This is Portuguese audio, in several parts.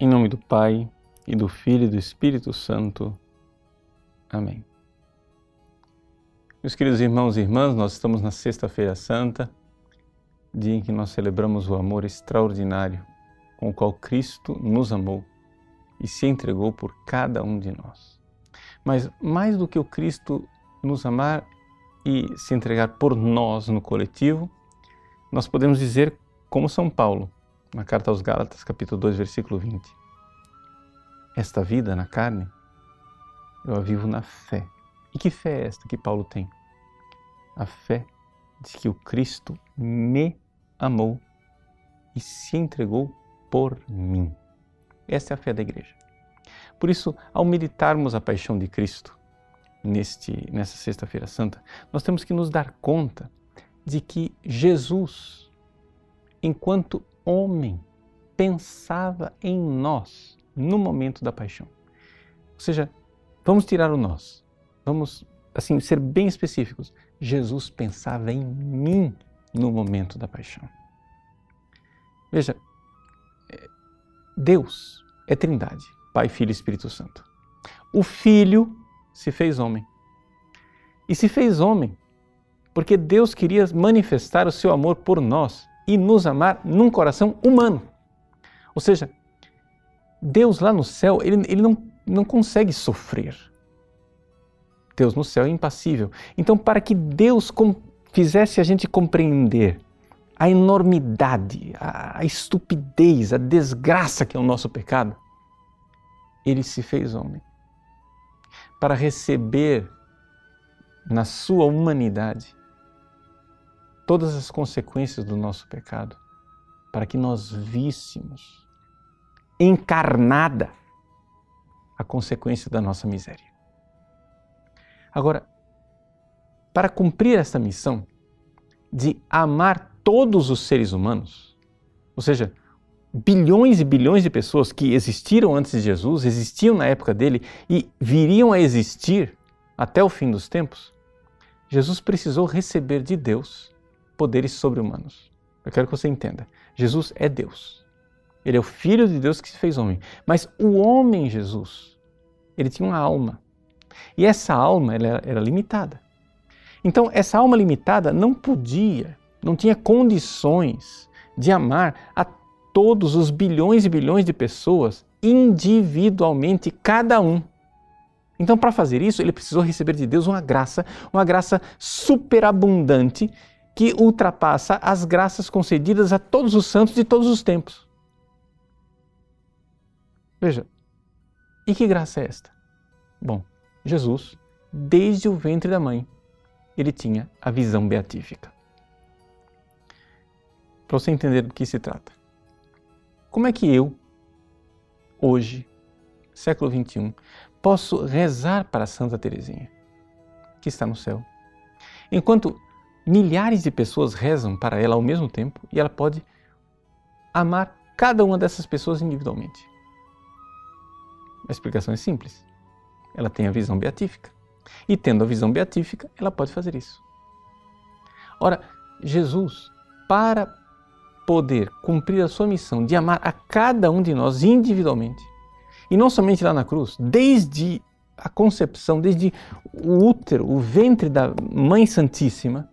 Em nome do Pai, e do Filho e do Espírito Santo. Amém. Meus queridos irmãos e irmãs, nós estamos na Sexta-feira Santa, dia em que nós celebramos o amor extraordinário com o qual Cristo nos amou e se entregou por cada um de nós. Mas mais do que o Cristo nos amar e se entregar por nós no coletivo, nós podemos dizer como São Paulo, na carta aos Gálatas, capítulo 2, versículo 20. Esta vida na carne, eu a vivo na fé. E que fé é esta que Paulo tem? A fé de que o Cristo me amou e se entregou por mim. Esta é a fé da igreja. Por isso, ao meditarmos a paixão de Cristo neste nessa sexta-feira santa, nós temos que nos dar conta de que Jesus, enquanto homem, pensava em nós no momento da paixão. Ou seja, vamos tirar o nós. Vamos assim ser bem específicos. Jesus pensava em mim no momento da paixão. Veja, é, Deus é Trindade, Pai, Filho e Espírito Santo. O Filho se fez homem. E se fez homem porque Deus queria manifestar o seu amor por nós e nos amar num coração humano. Ou seja, Deus lá no céu, ele, ele não, não consegue sofrer. Deus no céu é impassível. Então, para que Deus fizesse a gente compreender a enormidade, a, a estupidez, a desgraça que é o nosso pecado, ele se fez homem para receber na sua humanidade todas as consequências do nosso pecado, para que nós víssemos encarnada a consequência da nossa miséria. Agora, para cumprir esta missão de amar todos os seres humanos, ou seja, bilhões e bilhões de pessoas que existiram antes de Jesus, existiam na época dele e viriam a existir até o fim dos tempos, Jesus precisou receber de Deus poderes sobre-humanos. Eu quero que você entenda. Jesus é Deus. Ele é o Filho de Deus que se fez homem. Mas o homem Jesus, ele tinha uma alma. E essa alma ela era limitada. Então, essa alma limitada não podia, não tinha condições de amar a todos os bilhões e bilhões de pessoas individualmente, cada um. Então, para fazer isso, ele precisou receber de Deus uma graça, uma graça superabundante que ultrapassa as graças concedidas a todos os santos de todos os tempos. Veja, e que graça é esta? Bom, Jesus, desde o ventre da mãe, ele tinha a visão beatífica. Para você entender do que se trata. Como é que eu, hoje, século XXI, posso rezar para Santa Teresinha, que está no céu, enquanto milhares de pessoas rezam para ela ao mesmo tempo e ela pode amar cada uma dessas pessoas individualmente. A explicação é simples. Ela tem a visão beatífica. E tendo a visão beatífica, ela pode fazer isso. Ora, Jesus, para poder cumprir a sua missão de amar a cada um de nós individualmente, e não somente lá na cruz, desde a concepção, desde o útero, o ventre da Mãe Santíssima,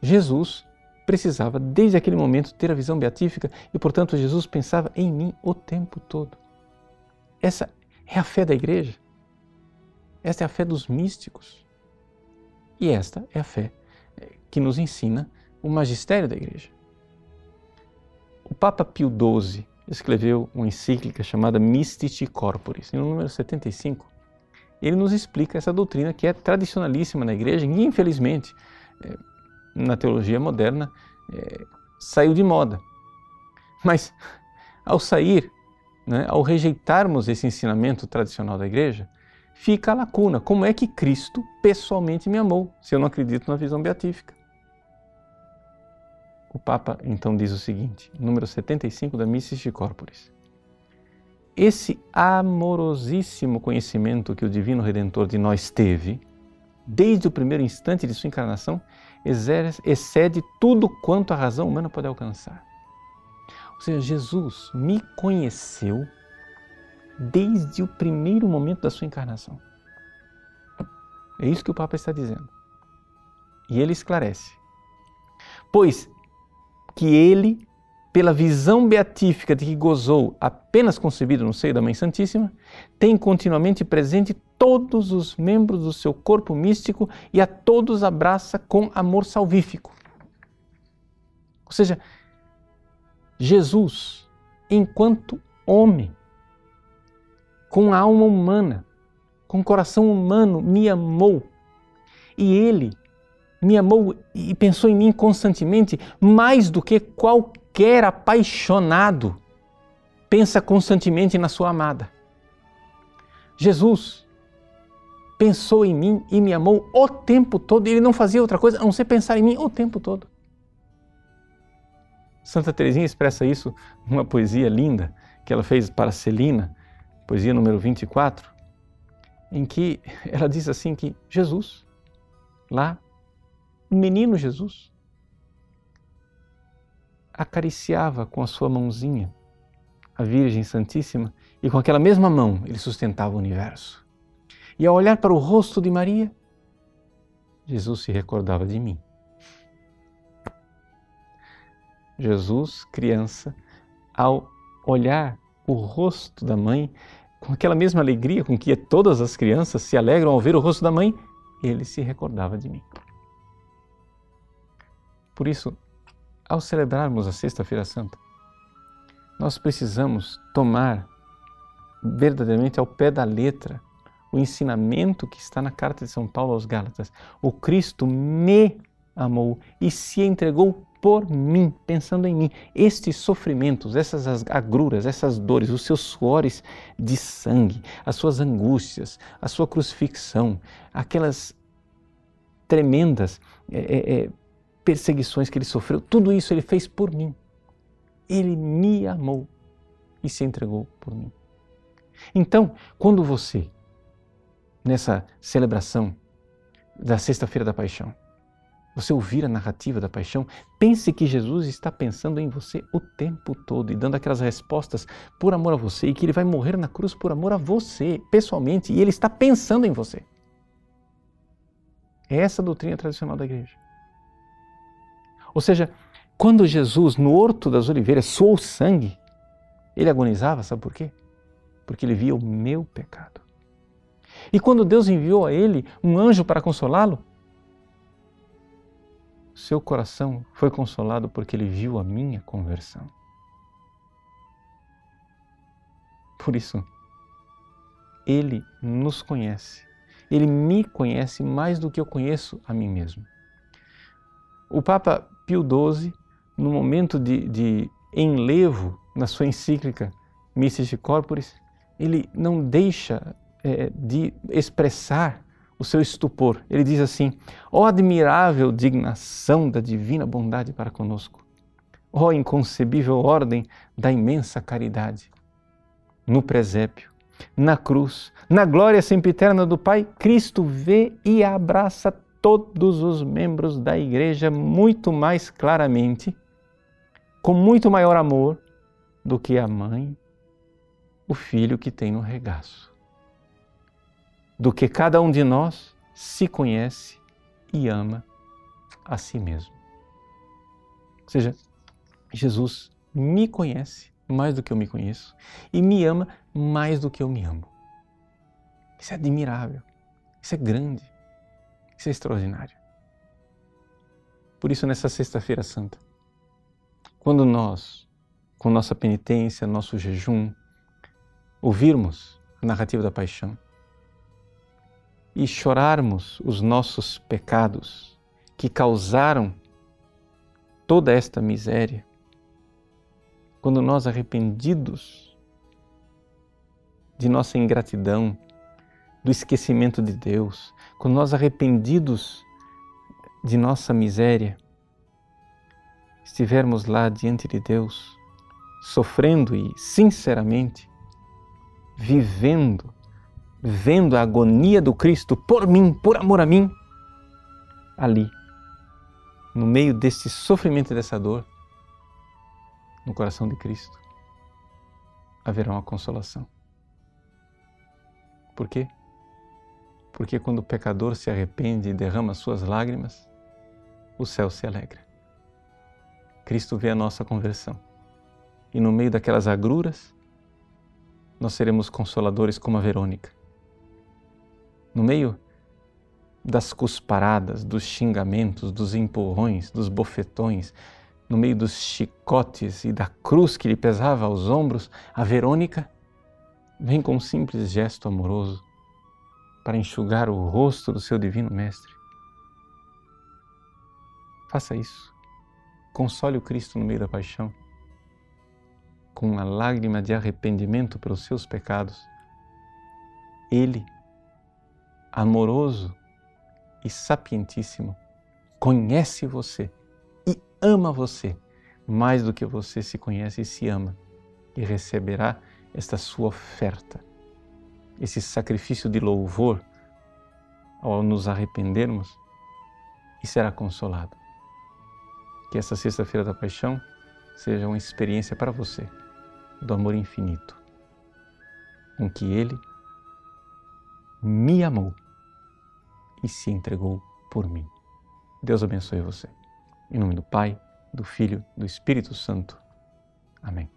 Jesus precisava, desde aquele momento, ter a visão beatífica e, portanto, Jesus pensava em mim o tempo todo. Essa é a fé da igreja. Esta é a fé dos místicos. E esta é a fé eh, que nos ensina o magistério da igreja. O Papa Pio XII escreveu uma encíclica chamada Mystici Corporis, no número 75. Ele nos explica essa doutrina que é tradicionalíssima na igreja e, infelizmente, eh, na teologia moderna é, saiu de moda. Mas ao sair, né, ao rejeitarmos esse ensinamento tradicional da igreja, fica a lacuna. Como é que Cristo pessoalmente me amou, se eu não acredito na visão beatífica? O Papa então diz o seguinte, número 75 da Missis Corporis. Esse amorosíssimo conhecimento que o Divino Redentor de nós teve, desde o primeiro instante de sua encarnação, excede tudo quanto a razão humana pode alcançar. Ou seja, Jesus me conheceu desde o primeiro momento da sua encarnação. É isso que o Papa está dizendo. E ele esclarece. Pois que ele, pela visão beatífica de que gozou apenas concebido no seio da Mãe Santíssima, tem continuamente presente todos os membros do seu corpo místico e a todos abraça com amor salvífico. Ou seja, Jesus, enquanto homem, com alma humana, com coração humano, me amou. E Ele me amou e pensou em mim constantemente, mais do que qualquer apaixonado pensa constantemente na sua amada. Jesus pensou em mim e me amou o tempo todo. Ele não fazia outra coisa a não ser pensar em mim o tempo todo. Santa Teresinha expressa isso numa poesia linda que ela fez para Celina, poesia número 24, em que ela diz assim que Jesus, lá, o menino Jesus, acariciava com a sua mãozinha a Virgem Santíssima e com aquela mesma mão ele sustentava o universo. E ao olhar para o rosto de Maria, Jesus se recordava de mim. Jesus, criança, ao olhar o rosto da mãe, com aquela mesma alegria com que todas as crianças se alegram ao ver o rosto da mãe, ele se recordava de mim. Por isso, ao celebrarmos a Sexta-feira Santa, nós precisamos tomar verdadeiramente ao pé da letra o ensinamento que está na carta de São Paulo aos Gálatas. O Cristo me amou e se entregou por mim, pensando em mim. Estes sofrimentos, essas agruras, essas dores, os seus suores de sangue, as suas angústias, a sua crucifixão, aquelas tremendas é, é, é, perseguições que ele sofreu, tudo isso ele fez por mim. Ele me amou e se entregou por mim. Então, quando você, nessa celebração da Sexta-feira da Paixão, você ouvir a narrativa da paixão, pense que Jesus está pensando em você o tempo todo e dando aquelas respostas por amor a você e que ele vai morrer na cruz por amor a você, pessoalmente, e ele está pensando em você. É essa a doutrina tradicional da igreja. Ou seja, quando Jesus, no Horto das Oliveiras, soou sangue, ele agonizava, sabe por quê? Porque ele via o meu pecado. E quando Deus enviou a ele um anjo para consolá-lo, seu coração foi consolado porque ele viu a minha conversão. Por isso, ele nos conhece. Ele me conhece mais do que eu conheço a mim mesmo. O Papa Pio XII, no momento de, de enlevo na sua encíclica Mistici Corporis, ele não deixa é, de expressar o seu estupor. Ele diz assim: Ó oh, admirável dignação da divina bondade para conosco, ó oh, inconcebível ordem da imensa caridade. No presépio, na cruz, na glória sempiterna do Pai, Cristo vê e abraça todos os membros da igreja muito mais claramente, com muito maior amor do que a mãe, o filho que tem no regaço do que cada um de nós se conhece e ama a si mesmo. Ou seja, Jesus me conhece mais do que eu me conheço e me ama mais do que eu me amo. Isso é admirável, isso é grande, isso é extraordinário. Por isso, nessa Sexta-feira Santa, quando nós, com nossa penitência, nosso jejum, ouvirmos a narrativa da paixão, e chorarmos os nossos pecados que causaram toda esta miséria, quando nós arrependidos de nossa ingratidão, do esquecimento de Deus, quando nós arrependidos de nossa miséria, estivermos lá diante de Deus, sofrendo e sinceramente vivendo vendo a agonia do Cristo por mim, por amor a mim, ali, no meio desse sofrimento e dessa dor, no coração de Cristo, haverá uma consolação. Por quê? Porque quando o pecador se arrepende e derrama suas lágrimas, o céu se alegra. Cristo vê a nossa conversão. E no meio daquelas agruras, nós seremos consoladores como a Verônica. No meio das cusparadas, dos xingamentos, dos empurrões, dos bofetões, no meio dos chicotes e da cruz que lhe pesava aos ombros, a Verônica vem com um simples gesto amoroso para enxugar o rosto do seu divino mestre. Faça isso. Console o Cristo no meio da paixão, com uma lágrima de arrependimento pelos seus pecados. Ele, amoroso e sapientíssimo, conhece você e ama você mais do que você se conhece e se ama, e receberá esta sua oferta, esse sacrifício de louvor ao nos arrependermos e será consolado. Que essa Sexta-feira da Paixão seja uma experiência para você do amor infinito, com que Ele me amou e se entregou por mim. Deus abençoe você. Em nome do Pai, do Filho, do Espírito Santo. Amém.